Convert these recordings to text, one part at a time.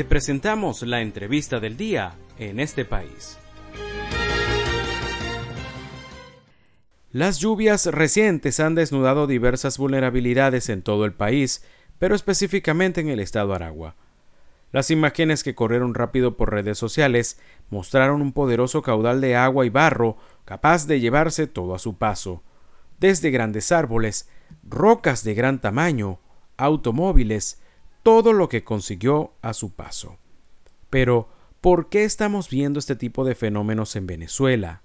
Te presentamos la entrevista del día en este país. Las lluvias recientes han desnudado diversas vulnerabilidades en todo el país, pero específicamente en el estado Aragua. Las imágenes que corrieron rápido por redes sociales mostraron un poderoso caudal de agua y barro capaz de llevarse todo a su paso, desde grandes árboles, rocas de gran tamaño, automóviles, todo lo que consiguió a su paso. Pero, ¿por qué estamos viendo este tipo de fenómenos en Venezuela?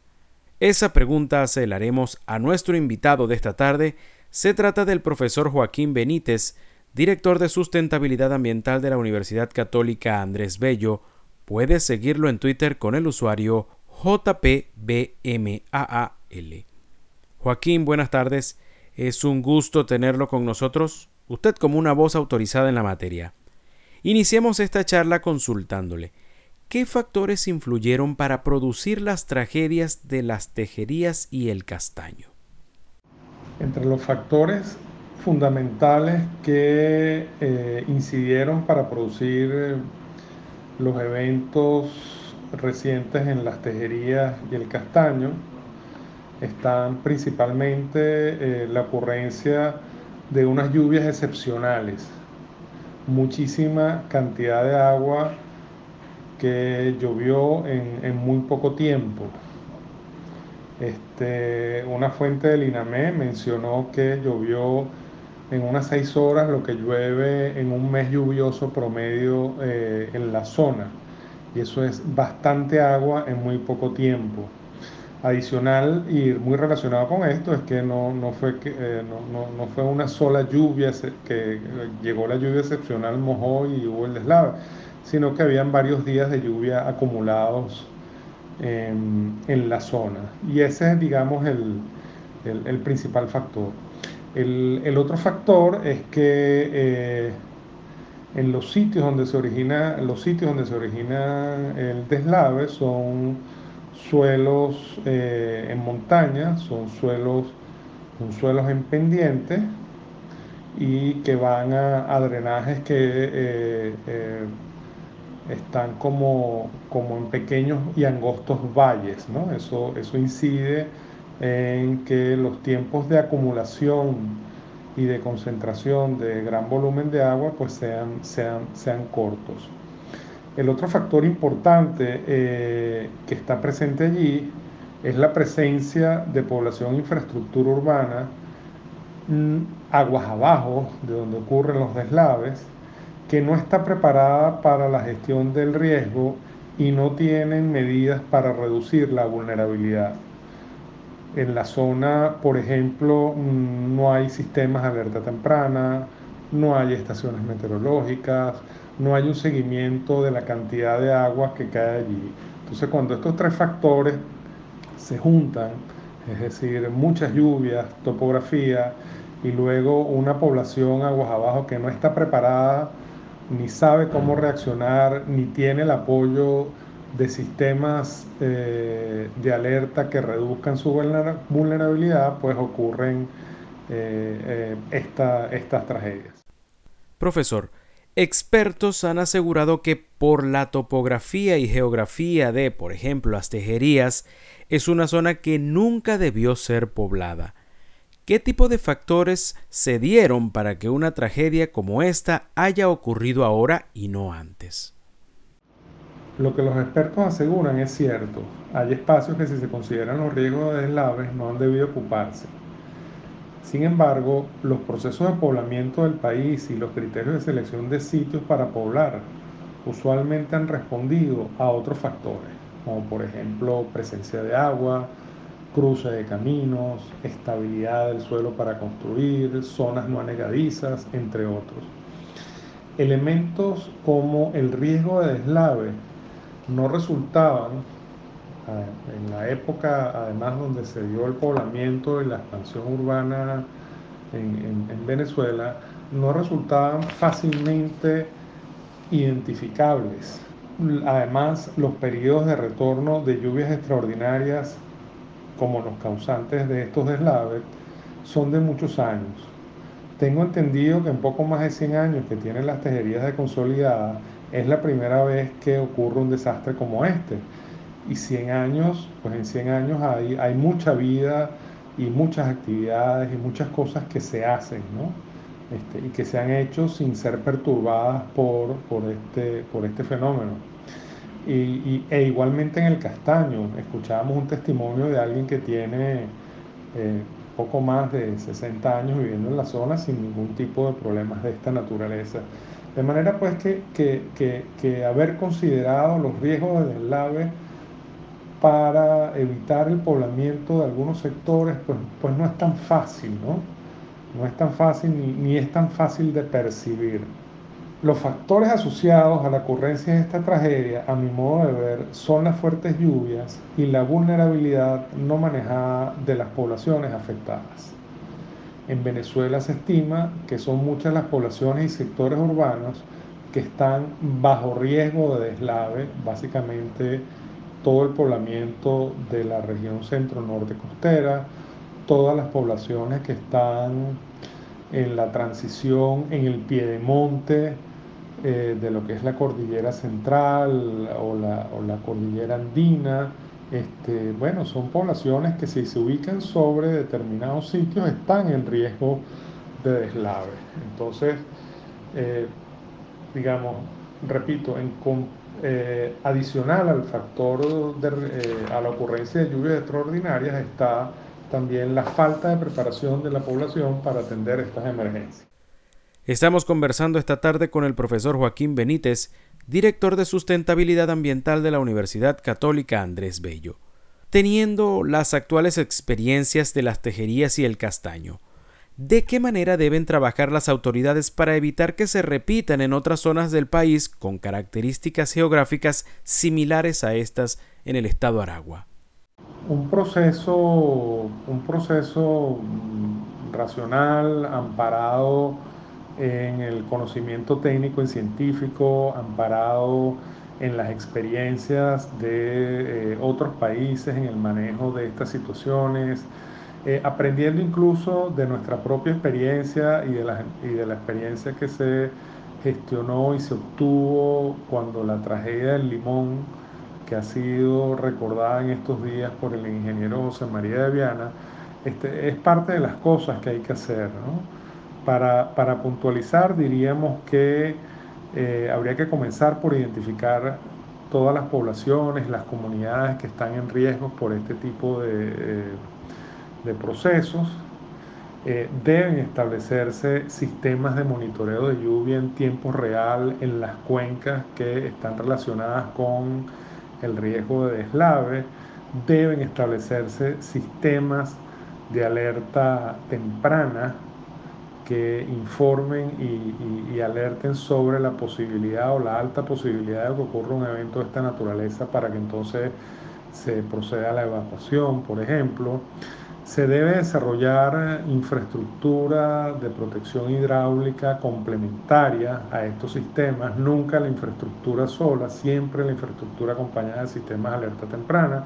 Esa pregunta se haremos a nuestro invitado de esta tarde. Se trata del profesor Joaquín Benítez, director de sustentabilidad ambiental de la Universidad Católica Andrés Bello. Puedes seguirlo en Twitter con el usuario JPBMAAL. Joaquín, buenas tardes. Es un gusto tenerlo con nosotros, usted como una voz autorizada en la materia. Iniciemos esta charla consultándole. ¿Qué factores influyeron para producir las tragedias de las tejerías y el castaño? Entre los factores fundamentales que eh, incidieron para producir eh, los eventos recientes en las tejerías y el castaño están principalmente eh, la ocurrencia de unas lluvias excepcionales, muchísima cantidad de agua que llovió en, muy poco tiempo. Este, una fuente del INAME mencionó que llovió en unas seis horas lo que llueve en un mes lluvioso promedio eh, en la zona. Y eso es bastante agua en muy poco tiempo. Adicional y muy relacionado con esto es que no, fue, que, eh, no, fue una sola lluvia, que llegó la lluvia excepcional, mojó y hubo el deslave, sino que habían varios días de lluvia acumulados en, la zona. Y ese es, digamos, el, principal factor. El, otro factor es que eh, en los sitios donde se origina, los sitios donde se origina el deslave son suelos eh, en montaña, son suelos, son suelos en pendiente y que van a, drenajes que eh, eh, están como, como en pequeños y angostos valles. ¿no? Eso, eso incide en que los tiempos de acumulación y de concentración de gran volumen de agua pues sean, sean, sean cortos. El otro factor importante eh, que está presente allí es la presencia de población infraestructura urbana mm, aguas abajo de donde ocurren los deslaves, que no está preparada para la gestión del riesgo y no tienen medidas para reducir la vulnerabilidad. En la zona, por ejemplo, mm, no hay sistemas de alerta temprana, no hay estaciones meteorológicas, no hay un seguimiento de la cantidad de agua que cae allí. Entonces cuando estos tres factores se juntan, es decir, muchas lluvias, topografía y luego una población aguas abajo que no está preparada, ni sabe cómo reaccionar, ni tiene el apoyo de sistemas eh, de alerta que reduzcan su vulnerabilidad, pues ocurren eh, eh, estas tragedias. Profesor, Expertos han asegurado que por la topografía y geografía de, por ejemplo, las tejerías, es una zona que nunca debió ser poblada. ¿Qué tipo de factores se dieron para que una tragedia como esta haya ocurrido ahora y no antes? Lo que los expertos aseguran es cierto. Hay espacios que si se consideran los riesgos de deslaves no han debido ocuparse. Sin embargo, los procesos de poblamiento del país y los criterios de selección de sitios para poblar usualmente han respondido a otros factores, como por ejemplo presencia de agua, cruce de caminos, estabilidad del suelo para construir, zonas no anegadizas, entre otros. Elementos como el riesgo de deslave no resultaban en la época además donde se dio el poblamiento y la expansión urbana en, Venezuela, no resultaban fácilmente identificables. Además, los periodos de retorno de lluvias extraordinarias, como los causantes de estos deslaves, son de muchos años. Tengo entendido que en poco más de 100 años que tienen las tejerías de consolidada, es la primera vez que ocurre un desastre como este. Y 100 años, pues en 100 años hay, hay mucha vida y muchas actividades y muchas cosas que se hacen, ¿no? Este, y que se han hecho sin ser perturbadas por, por, este, por este fenómeno. Y, e igualmente en el castaño, escuchábamos un testimonio de alguien que tiene eh, poco más de 60 años viviendo en la zona sin ningún tipo de problemas de esta naturaleza. De manera pues que, que, que haber considerado los riesgos de deslave para evitar el poblamiento de algunos sectores, pues, pues no es tan fácil, ¿no? No es tan fácil ni, ni es tan fácil de percibir. Los factores asociados a la ocurrencia de esta tragedia, a mi modo de ver, son las fuertes lluvias y la vulnerabilidad no manejada de las poblaciones afectadas. En Venezuela se estima que son muchas las poblaciones y sectores urbanos que están bajo riesgo de deslave, básicamente todo el poblamiento de la región centro-norte costera, todas las poblaciones que están en la transición en el piedemonte eh, de lo que es la cordillera central o la, cordillera andina. Este, bueno, son poblaciones que si se ubican sobre determinados sitios están en riesgo de deslave. Entonces, eh, digamos, repito, en, eh, adicional al factor de, eh, a la ocurrencia de lluvias extraordinarias está también la falta de preparación de la población para atender estas emergencias. Estamos conversando esta tarde con el profesor Joaquín Benítez, director de sustentabilidad ambiental de la Universidad Católica Andrés Bello. Teniendo las actuales experiencias de las tejerías y el castaño, ¿De qué manera deben trabajar las autoridades para evitar que se repitan en otras zonas del país con características geográficas similares a estas en el estado Aragua? Un proceso, un proceso mm, racional, amparado en el conocimiento técnico y científico, amparado en las experiencias de eh, otros países en el manejo de estas situaciones, eh, aprendiendo incluso de nuestra propia experiencia y de, la, y de la experiencia que se gestionó y se obtuvo cuando la tragedia del limón, que ha sido recordada en estos días por el ingeniero José María de Viana, este, es parte de las cosas que hay que hacer. Para, para, puntualizar, diríamos que eh, habría que comenzar por identificar todas las poblaciones, las comunidades que están en riesgo por este tipo de... Eh, de procesos, eh, deben establecerse sistemas de monitoreo de lluvia en tiempo real en las cuencas que están relacionadas con el riesgo de deslave, deben establecerse sistemas de alerta temprana que informen y, y, alerten sobre la posibilidad o la alta posibilidad de que ocurra un evento de esta naturaleza para que entonces se proceda a la evacuación, por ejemplo se debe desarrollar infraestructura de protección hidráulica complementaria a estos sistemas, nunca la infraestructura sola, siempre la infraestructura acompañada de sistemas de alerta temprana.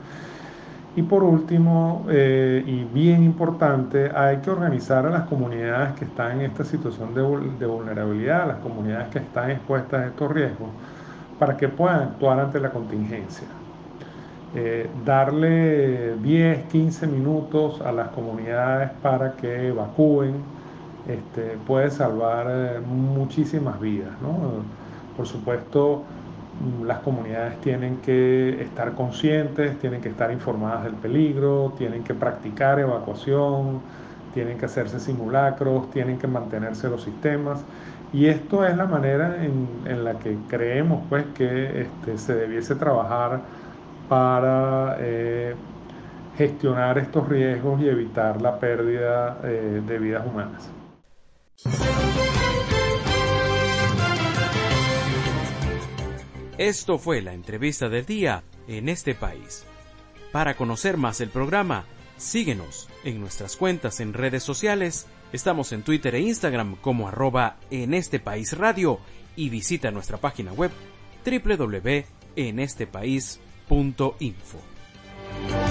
Y por último, eh, y bien importante, hay que organizar a las comunidades que están en esta situación de, de vulnerabilidad, las comunidades que están expuestas a estos riesgos, para que puedan actuar ante la contingencia. Eh, darle 10, 15 minutos a las comunidades para que evacúen este, puede salvar eh, muchísimas vidas. Por supuesto, mm, las comunidades tienen que estar conscientes, tienen que estar informadas del peligro, tienen que practicar evacuación, tienen que hacerse simulacros, tienen que mantenerse los sistemas. Y esto es la manera en, la que creemos pues, que este, se debiese trabajar para eh, gestionar estos riesgos y evitar la pérdida eh, de vidas humanas. Esto fue la entrevista del día en este país. Para conocer más el programa, síguenos en nuestras cuentas en redes sociales. Estamos en Twitter e Instagram como arroba en este país radio y visita nuestra página web www.enestepaís.com info.